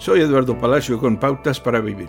Soy Eduardo Palacio con Pautas para Vivir.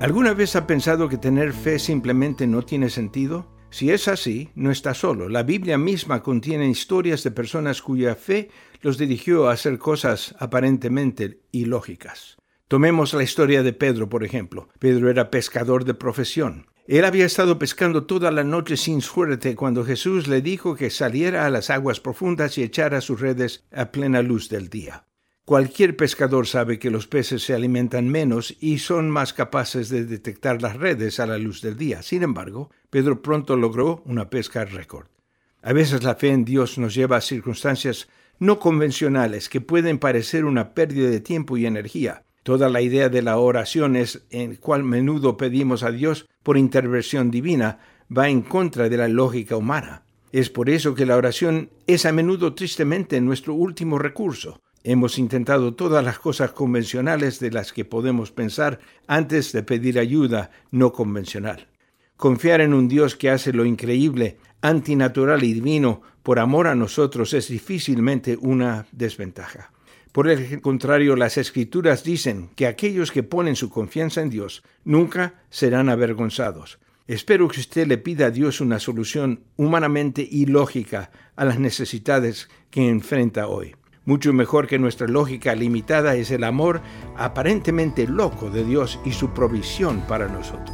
¿Alguna vez ha pensado que tener fe simplemente no tiene sentido? Si es así, no está solo. La Biblia misma contiene historias de personas cuya fe los dirigió a hacer cosas aparentemente ilógicas. Tomemos la historia de Pedro, por ejemplo. Pedro era pescador de profesión. Él había estado pescando toda la noche sin suerte cuando Jesús le dijo que saliera a las aguas profundas y echara sus redes a plena luz del día. Cualquier pescador sabe que los peces se alimentan menos y son más capaces de detectar las redes a la luz del día. Sin embargo, Pedro pronto logró una pesca récord. A veces la fe en Dios nos lleva a circunstancias no convencionales que pueden parecer una pérdida de tiempo y energía, Toda la idea de la oración es en cual menudo pedimos a Dios por intervención divina va en contra de la lógica humana. Es por eso que la oración es a menudo tristemente nuestro último recurso. Hemos intentado todas las cosas convencionales de las que podemos pensar antes de pedir ayuda no convencional. Confiar en un Dios que hace lo increíble, antinatural y divino por amor a nosotros es difícilmente una desventaja. Por el contrario, las escrituras dicen que aquellos que ponen su confianza en Dios nunca serán avergonzados. Espero que usted le pida a Dios una solución humanamente ilógica a las necesidades que enfrenta hoy. Mucho mejor que nuestra lógica limitada es el amor aparentemente loco de Dios y su provisión para nosotros.